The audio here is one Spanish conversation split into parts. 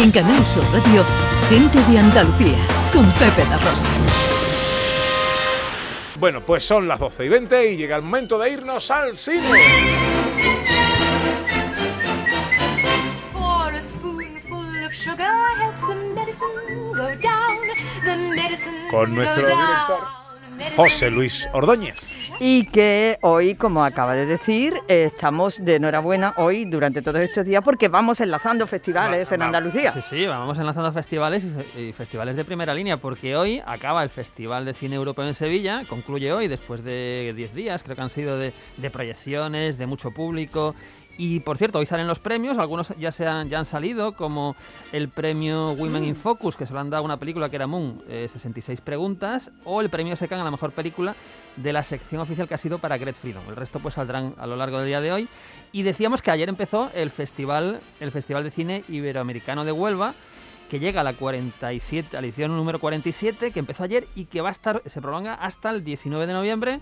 En Canal Sur Radio, Gente de Andalucía, con Pepe La Rosa. Bueno, pues son las 12 y 20 y llega el momento de irnos al cine. For a spoonful of sugar helps the medicine go down. The medicine Con nuestro go down. director, José Luis Ordóñez. Y que hoy, como acaba de decir, estamos de enhorabuena hoy durante todos estos días porque vamos enlazando festivales Va- en va- Andalucía. Sí, sí, vamos enlazando festivales y, fe- y festivales de primera línea, porque hoy acaba el Festival de Cine Europeo en Sevilla, concluye hoy después de 10 días, creo que han sido de, de proyecciones, de mucho público. Y por cierto, hoy salen los premios, algunos ya, se han, ya han salido, como el premio Women in Focus, que se lo han dado a una película que era Moon, eh, 66 preguntas, o el premio Secan a la mejor película de la sección oficial que ha sido para Great Freedom. El resto pues saldrán a lo largo del día de hoy. Y decíamos que ayer empezó el festival, el festival de Cine Iberoamericano de Huelva, que llega a la 47, a la edición número 47, que empezó ayer y que va a estar, se prolonga hasta el 19 de noviembre,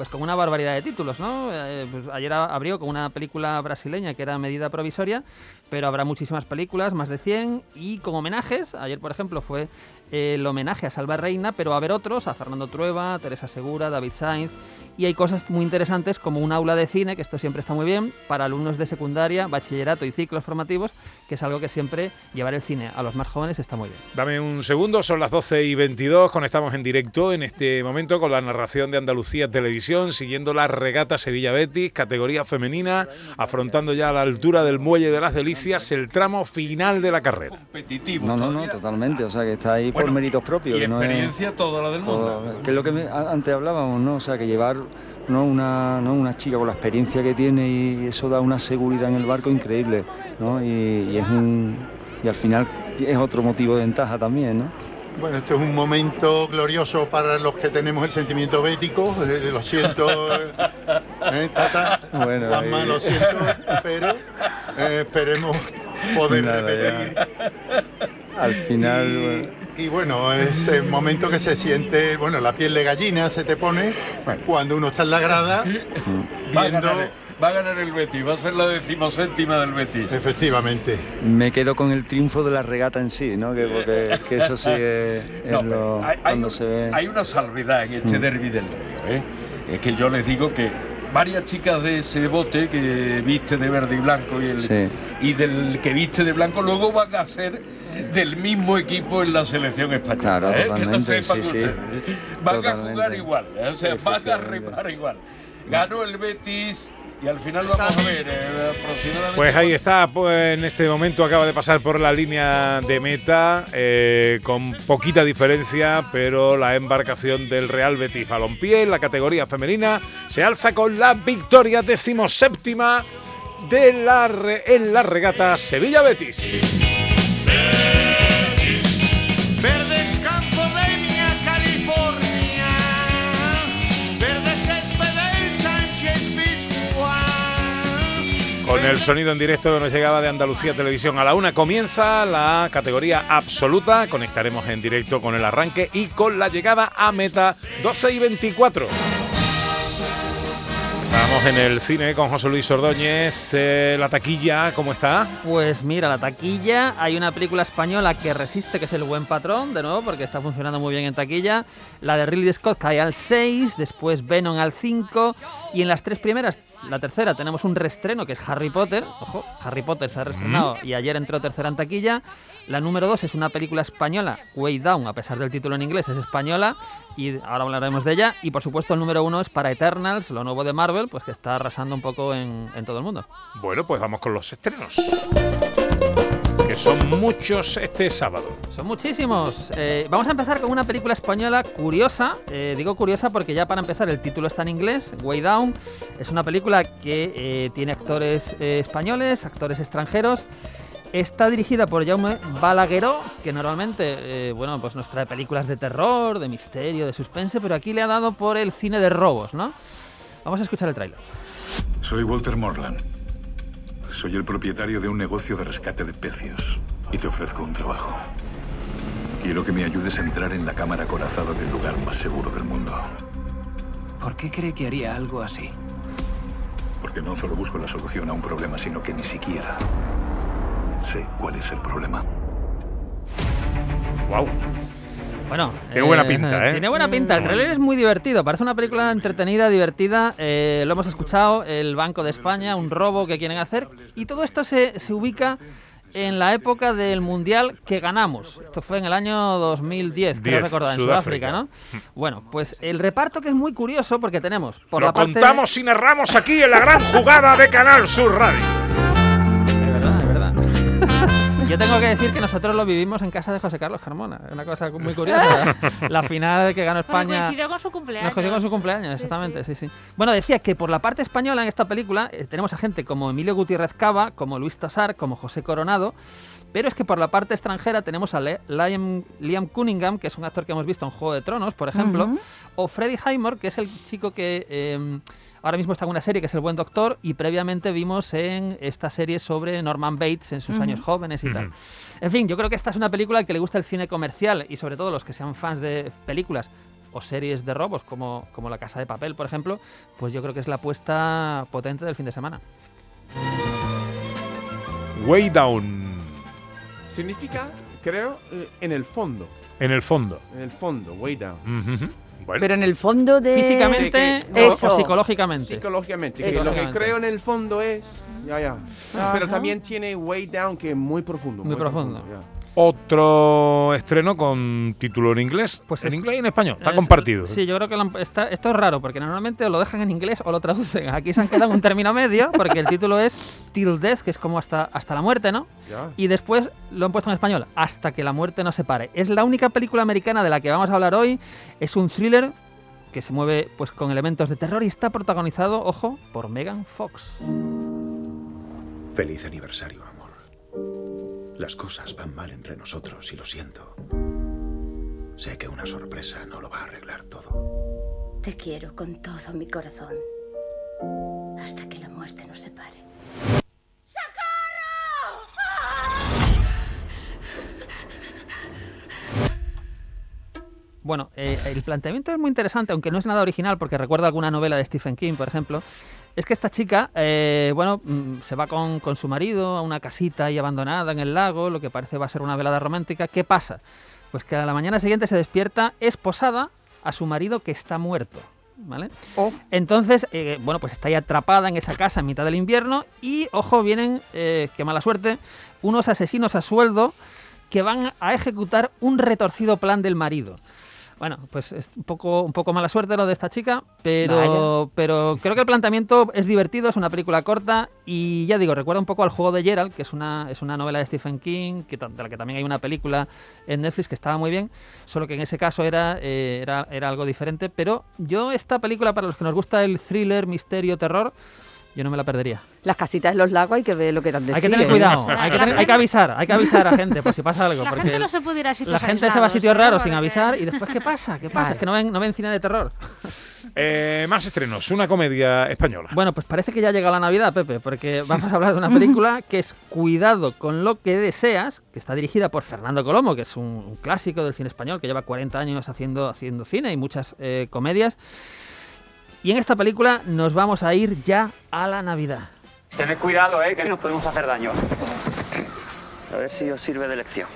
pues con una barbaridad de títulos, ¿no? Eh, pues ayer abrió con una película brasileña que era medida provisoria, pero habrá muchísimas películas, más de 100, y con homenajes. Ayer, por ejemplo, fue el homenaje a Salva Reina, pero va a haber otros, a Fernando Trueba, Teresa Segura, David Sainz, y hay cosas muy interesantes como un aula de cine, que esto siempre está muy bien, para alumnos de secundaria, bachillerato y ciclos formativos, que es algo que siempre llevar el cine a los más jóvenes está muy bien. Dame un segundo, son las 12 y 22, conectamos en directo en este momento con la narración de Andalucía Televisión, siguiendo la regata Sevilla Betis, categoría femenina, afrontando ya a la altura del Muelle de las Delicias el tramo final de la carrera. competitivo. No, no, no, totalmente. O sea, que está ahí por méritos propios. Y que no es experiencia toda la del mundo. que es lo que me- antes hablábamos, ¿no? O sea, que llevar ¿no? una, ¿no? una chica con la experiencia que tiene y eso da una seguridad en el barco increíble, ¿no? Y, y es un y al final es otro motivo de ventaja también, ¿no? Bueno, este es un momento glorioso para los que tenemos el sentimiento bético. eh, lo siento, eh, eh, Tata, Bueno, Juanma, lo siento, pero eh, esperemos poder Nada, repetir. Al final, bueno, Y, bueno, es el momento que se siente, bueno, la piel de gallina se te pone cuando uno está en la grada Va a, viendo, ganar, va a ganar el Betis, va a ser la decimoséptima del Betis. efectivamente. me quedo con el triunfo de la regata en sí, ¿no? Que, porque que eso sí es, es No, lo- pero hay, cuando se ve. hay una salvedad en este Mm. derby del Río. ¿eh? Es que yo les digo que varias chicas de ese bote que viste de verde y blanco y, el, Sí. y del que viste de blanco luego van a ser del mismo equipo en la selección española. Claro, ¿eh? Totalmente, sepan sí, sí. ustedes. Van a jugar igual, ¿eh? o sea, van a remar igual. Ganó el Betis y al final vamos a ver eh, aproximadamente. Pues ahí está, pues en este momento acaba de pasar por la línea de meta eh, con poquita diferencia, pero la embarcación del Real Betis Balompié en la categoría femenina se alza con la victoria decimoséptima de la re- en la regata Sevilla Betis. Con el sonido en directo que nos llegaba de Andalucía Televisión a la una comienza la categoría absoluta. Conectaremos en directo con el arranque y con la llegada a meta 12 y 24. Estamos en el cine con José Luis Ordóñez. Eh, la taquilla, ¿cómo está? Pues mira, la taquilla, hay una película española que resiste, que es El Buen Patrón, de nuevo, porque está funcionando muy bien en taquilla. La de Ridley Scott cae al 6, después Venom al 5, y en las tres primeras, la tercera, tenemos un restreno que es Harry Potter. Ojo, Harry Potter se ha reestrenado y ayer entró tercera en taquilla. La número 2 es una película española, Way Down, a pesar del título en inglés, es española, y ahora hablaremos de ella. Y por supuesto, el número 1 es para Eternals, lo nuevo de Marvel, pues que está arrasando un poco en, en todo el mundo. Bueno, pues vamos con los estrenos. Que son muchos este sábado. Son muchísimos. Eh, vamos a empezar con una película española curiosa. Eh, digo curiosa porque ya para empezar el título está en inglés, Way Down. Es una película que eh, tiene actores españoles, actores extranjeros. Está dirigida por Jaume Balagueró, que normalmente eh, bueno, pues nos trae películas de terror, de misterio, de suspense, pero aquí le ha dado por el cine de robos, ¿no? Vamos a escuchar el tráiler. Soy Walter Morland. Soy el propietario de un negocio de rescate de pecios y te ofrezco un trabajo. Quiero que me ayudes a entrar en la cámara acorazada del lugar más seguro del mundo. ¿Por qué cree que haría algo así? Porque no solo busco la solución a un problema, sino que ni siquiera sé cuál es el problema. Wow. Bueno, Tiene buena pinta, ¿eh? Tiene buena pinta. El trailer es muy divertido. Parece una película entretenida, divertida. Eh, lo hemos escuchado, el Banco de España, un robo que quieren hacer. Y todo esto se, se ubica en la época del Mundial que ganamos. Esto fue en el año 2010, creo 10, recordar, en Sudáfrica. ¿no? Bueno, pues el reparto que es muy curioso porque tenemos por Lo la parte... contamos y narramos aquí en la gran jugada de Canal Sur Radio. Yo tengo que decir que nosotros lo vivimos en casa de José Carlos Carmona. Es una cosa muy curiosa. La final que ganó España. coincidió con su cumpleaños. Nos coincidió con su cumpleaños, Sí, exactamente, sí. sí, Bueno, decía que por la parte española en esta película eh, tenemos a gente como Emilio Gutiérrez Cava, como Luis Tosar, como José Coronado, pero es que por la parte extranjera tenemos a Le- Liam, Liam Cunningham, que es un actor que hemos visto en Juego de Tronos, por ejemplo, o Freddie Highmore, que es el chico que eh, ahora mismo está en una serie que es El Buen Doctor, y previamente vimos en esta serie sobre Norman Bates en sus años jóvenes y tal. En fin, yo creo que esta es una película al que le gusta el cine comercial y sobre todo los que sean fans de películas o series de robos como, como La Casa de Papel, por ejemplo, pues yo creo que es la apuesta potente del fin de semana. Way down. Significa, creo, en el fondo. En el fondo. En el fondo, way down. Bueno, Pero en el fondo de... Físicamente que- o- psicológicamente. Psicológicamente. que lo que creo en el fondo es. Ya, ya. Pero también tiene way down que es muy profundo. Muy profundo. ya. Otro estreno con título en inglés. Pues en es- inglés y en español. Está Es- compartido. Sí, yo creo que lo han- está- esto es raro, porque normalmente lo dejan en inglés o lo traducen. Aquí se han quedado en un término medio, porque el título es Till Death, que es como hasta, hasta la muerte, ¿no? Ya. Y después lo han puesto en español, Hasta que la muerte nos separe. Es la única película americana de la que vamos a hablar hoy. Es un thriller que se mueve pues con elementos de terror y está protagonizado, ojo, por Megan Fox. Feliz aniversario. Las cosas van mal entre nosotros y lo siento. Sé que una sorpresa no lo va a arreglar todo. Te quiero con todo mi corazón. Hasta que la muerte nos separe. Bueno, eh, el planteamiento es muy interesante, aunque no es nada original, porque recuerda alguna novela de Stephen King, por ejemplo. Es que esta chica, eh, bueno, mm, se va con, con su marido a una casita ahí abandonada en el lago, lo que parece va a ser una velada romántica. ¿Qué pasa? Pues que a la mañana siguiente se despierta esposada a su marido que está muerto. ¿Vale? Oh. Entonces, eh, bueno, pues está ahí atrapada en esa casa en mitad del invierno y, ojo, vienen, eh, qué mala suerte, unos asesinos a sueldo que van a ejecutar un retorcido plan del marido. Bueno, pues es un poco, un poco mala suerte lo de esta chica, pero, pero creo que el planteamiento es divertido, es una película corta y ya digo, recuerda un poco al juego de Gerald, que es una, es una novela de Stephen King, que, de la que también hay una película en Netflix que estaba muy bien, solo que en ese caso era, eh, era, era algo diferente, pero yo esta película, para los que nos gusta el thriller, misterio, terror, yo no me la perdería. Las casitas en los lagos hay que ver lo que dan de Hay que tener ¿eh? cuidado, hay que, tener- hay que avisar, hay que avisar a gente por si pasa algo. La gente no se puede ir a sitios la gente se va a aislados, sitios raros sin avisar y después ¿qué pasa? ¿Qué pasa? Claro. Es que no ven, no ven cine de terror. Eh, más estrenos. Una comedia española. Bueno, pues parece que ya llega la Navidad, Pepe, porque vamos a hablar de una película que es Cuidado con lo que deseas, que está dirigida por Fernando Colomo, que es un, un clásico del cine español, que lleva 40 años haciendo, haciendo cine y muchas eh, comedias. Y en esta película nos vamos a ir ya a la Navidad. Tened cuidado, eh, que nos podemos hacer daño. A ver si os sirve de lección.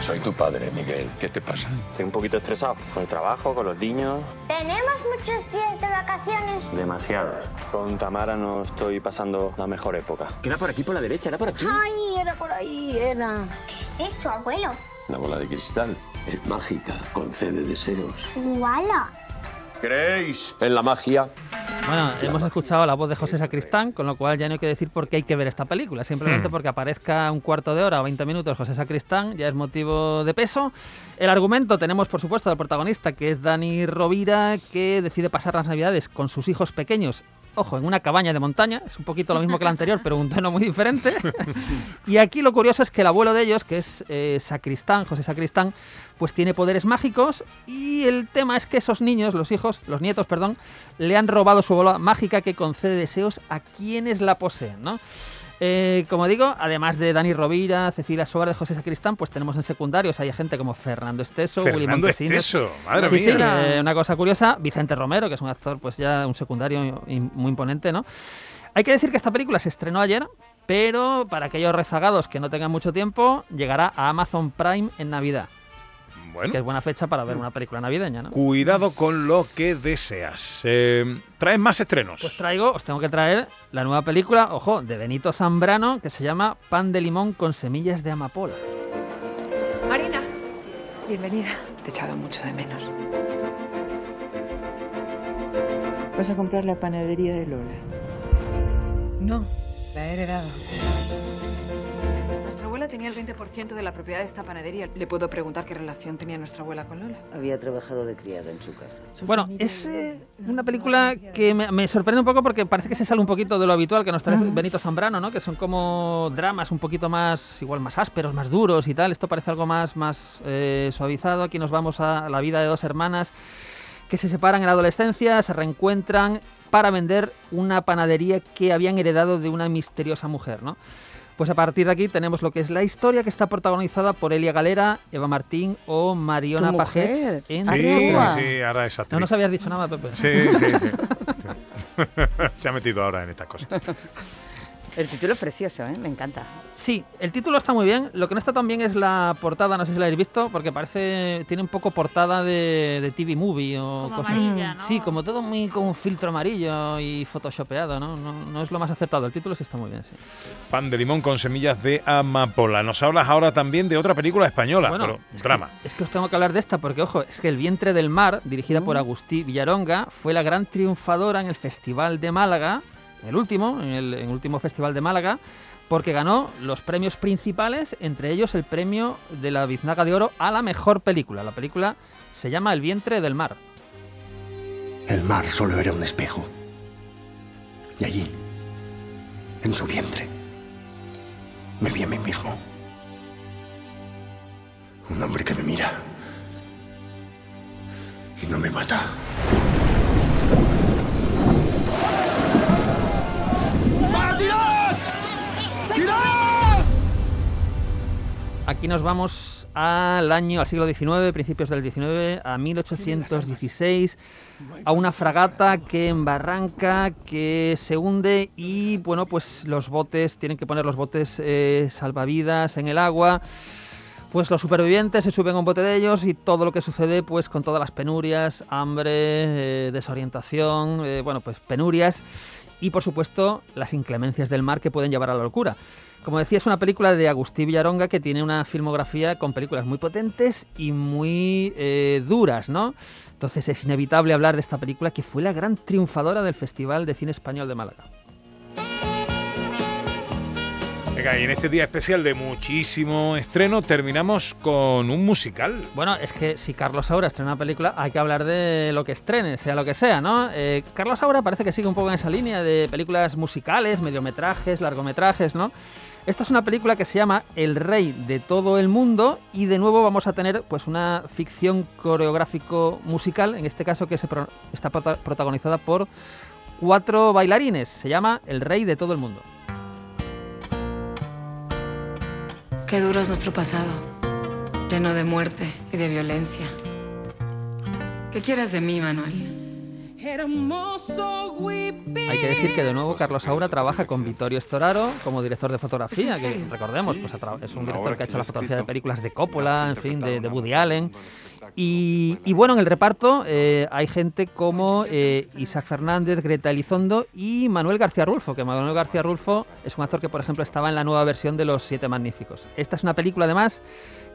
Soy tu padre, Miguel. ¿Qué te pasa? Estoy un poquito estresado con el trabajo, con los niños. ¿Tenemos muchos días de vacaciones? Demasiado. Con Tamara no estoy pasando la mejor época. Queda por aquí, por la derecha, era por aquí. Ay, era por ahí, era. ¿Qué es eso, abuelo? La bola de cristal. Es mágica, concede deseos. ¡Wala! ¿Creéis en la magia? Bueno, hemos escuchado la voz de José Sacristán, con lo cual ya no hay que decir por qué hay que ver esta película. Simplemente Hmm. porque aparezca un cuarto de hora o 20 minutos José Sacristán ya es motivo de peso. El argumento tenemos, por supuesto, al protagonista, que es Dani Rovira, que decide pasar las navidades con sus hijos pequeños. Ojo, en una cabaña de montaña, es un poquito lo mismo que el anterior, pero un tono muy diferente. Y aquí lo curioso es que el abuelo de ellos, que es eh, Sacristán, José Sacristán, pues tiene poderes mágicos y el tema es que esos niños, los hijos, los nietos, perdón, le han robado su bola mágica que concede deseos a quienes la poseen, ¿no? Eh, como digo, además de Dani Rovira, Cecilia Suárez, José Sacristán, pues tenemos en secundarios, hay gente como Fernando Esteso, Fernando. Esteso, madre sí, mía. eh, una cosa curiosa, Vicente Romero, que es un actor, pues ya un secundario muy imponente, ¿no? Hay que decir que esta película se estrenó ayer Pero para aquellos rezagados que no tengan mucho tiempo, llegará a Amazon Prime en Navidad. Bueno. Que es buena fecha para ver una película navideña, ¿no? Cuidado con lo que deseas. Eh, ¿Traes más estrenos? Pues traigo, os tengo que traer la nueva película, ojo, de Benito Zambrano, que se llama Pan de limón con semillas de amapola. Marina. Bienvenida. Te he echado mucho de menos. ¿Vas a comprar la panadería de Lola? No, la he heredado. Nuestra abuela tenía el 20% de la propiedad de esta panadería. ¿Le puedo preguntar qué relación tenía nuestra abuela con Lola? Había trabajado de criada en su casa. Bueno, es eh, una película que me, me sorprende un poco porque parece que se sale un poquito de lo habitual que nos trae Benito Zambrano, ¿no? Que son como dramas un poquito más, igual más ásperos, más duros y tal. Esto parece algo más, más eh, suavizado. Aquí nos vamos a la vida de dos hermanas que se separan en la adolescencia, se reencuentran para vender una panadería que habían heredado de una misteriosa mujer, ¿no? Pues a partir de aquí tenemos lo que es la historia que está protagonizada por Elia Galera, Eva Martín o Mariona Tu Pajés. mujer. en Sí, sí, ahora es actriz. No nos habías dicho nada, Pepe. Sí, sí, sí. Se ha metido ahora en estas cosas. El título es precioso, ¿eh? Me encanta. Sí, el título está muy bien. Lo que no está tan bien es la portada, no sé si la habéis visto, porque parece. Tiene un poco portada de, de TV movie o Como cosas. amarilla, ¿no? Sí, como todo muy con un filtro amarillo y photoshopeado, ¿no? No, no es lo más acertado. El título sí está muy bien, sí. Pan de limón con semillas de amapola. Nos hablas ahora también de otra película española, Bueno, pero es drama. Que, es que os tengo que hablar de esta porque, ojo, es que El vientre del mar, dirigida Mm. por Agustí Villaronga, fue la gran triunfadora en el Festival de Málaga, el último, en el, último Festival de Málaga, porque ganó los premios principales, entre ellos el premio de la Biznaga de Oro a la mejor película. La película se llama El vientre del mar. El mar solo era un espejo. Y allí, en su vientre, me vi a mí mismo. Un hombre que me mira y no me mata. Aquí nos vamos al año, al siglo XIX, principios del XIX, a 1816, a una fragata que embarranca, que se hunde y, bueno, pues los botes, tienen que poner los botes eh, salvavidas en el agua. Pues los supervivientes se suben a un bote de ellos y todo lo que sucede, pues con todas las penurias, hambre, eh, desorientación, eh, bueno, pues penurias y por supuesto las inclemencias del mar que pueden llevar a la locura. Como decía, es una película de Agustí Villaronga que tiene una filmografía con películas muy potentes y muy eh, duras, ¿no? Entonces es inevitable hablar de esta película que fue la gran triunfadora del Festival de Cine Español de Málaga. Venga, y en este día especial de muchísimo estreno terminamos con un musical. Bueno, es que si Carlos Saura estrena una película, hay que hablar de lo que estrene, sea lo que sea, ¿no? Eh, Carlos Saura parece que sigue un poco en esa línea de películas musicales, mediometrajes, largometrajes, ¿no? Esta es una película que se llama El Rey de todo el mundo y de nuevo vamos a tener pues una ficción coreográfico musical, en este caso que está prota- protagonizada por cuatro bailarines. Se llama El Rey de todo el mundo. Qué duro es nuestro pasado, lleno de muerte y de violencia. ¿Qué quieres de mí, Manuel? Hay que decir que de nuevo Carlos Saura trabaja con Vittorio Storaro como director de fotografía, ¿Es en que recordemos, pues es un director que ha hecho la fotografía de películas de Coppola, en fin, de, de Woody Allen. Y, y bueno, en el reparto eh, hay gente como eh, Isaac Fernández, Greta Elizondo y Manuel García Rulfo, que Manuel García Rulfo es un actor que, por ejemplo, estaba en la nueva versión de Los Siete Magníficos. Esta es una película, además,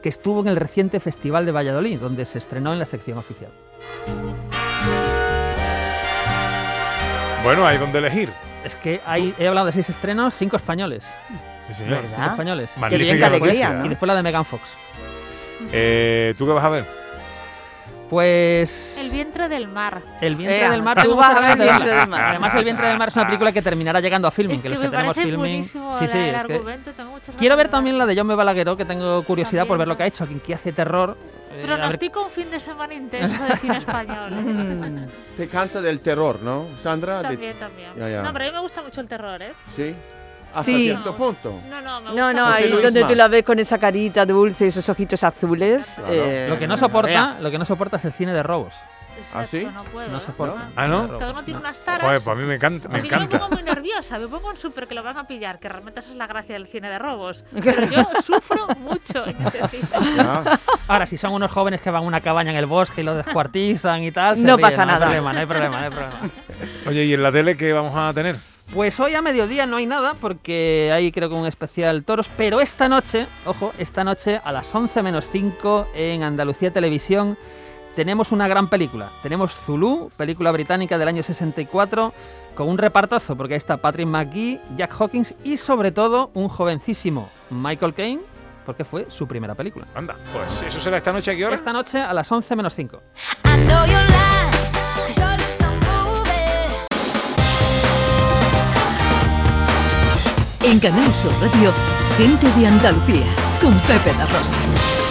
que estuvo en el reciente Festival de Valladolid, donde se estrenó en la sección oficial. Bueno, hay donde elegir. Es que hay, he hablado de seis estrenos, cinco españoles. señor. Cinco españoles. Magnífica Qué bien, qué alegría, Y después la de Megan Fox. Eh, ¿Tú qué vas a ver? Pues El vientre del mar. El vientre Ea, del mar. tú tengo vas a ver de Vientre del mar. Además, El vientre del mar es una película que terminará llegando a filming. Es que que los me que tenemos parece filming. Sí, la- sí, el es que tengo Quiero ver también la de John Balagueró, que tengo curiosidad por ver lo que ha hecho, aquí que hace terror. Eh, Pronostico un fin de semana intenso de cine español. ¿eh? Te cansa del terror, ¿no, Sandra? De- también, también. Ya, ya. No, pero a mí me gusta mucho el terror, ¿eh? Sí. Hasta Sí. cierto punto. No, no, me No, gusta no, mucho. ahí donde tú la ves con esa carita dulce y esos ojitos azules. eh, Lo que no soporta, lo que no soporta es el cine de robos. ¿Ah, sí? No puedo. No soporta. ¿Ah, no? Cada uno tiene unas taras. Joder, pues a mí me encanta. Me Porque yo me pongo muy nerviosa, me pongo en súper que lo van a pillar, que realmente esa es la gracia del cine de robos. Pero yo sufro mucho en ese cine. Ah, Ahora, si son unos jóvenes que van a una cabaña en el bosque y lo descuartizan y tal, No ríen, pasa no hay nada. problema, no hay problema, no hay problema. Oye, ¿y en la tele qué vamos a tener? Pues hoy a mediodía no hay nada porque hay creo que un especial toros, pero esta noche, ojo, esta noche a las 11 menos 5 en Andalucía Televisión tenemos una gran película. Tenemos Zulu, película británica del año 64, con un repartazo porque ahí está Patrick McGee, Jack Hawkins y sobre todo un jovencísimo Michael Caine, porque fue su primera película. Anda, pues eso será esta noche, ¿a qué hora? Esta noche a las 11 menos 5. En Canal Sur Radio, gente de Andalucía, con Pepe La Rosa.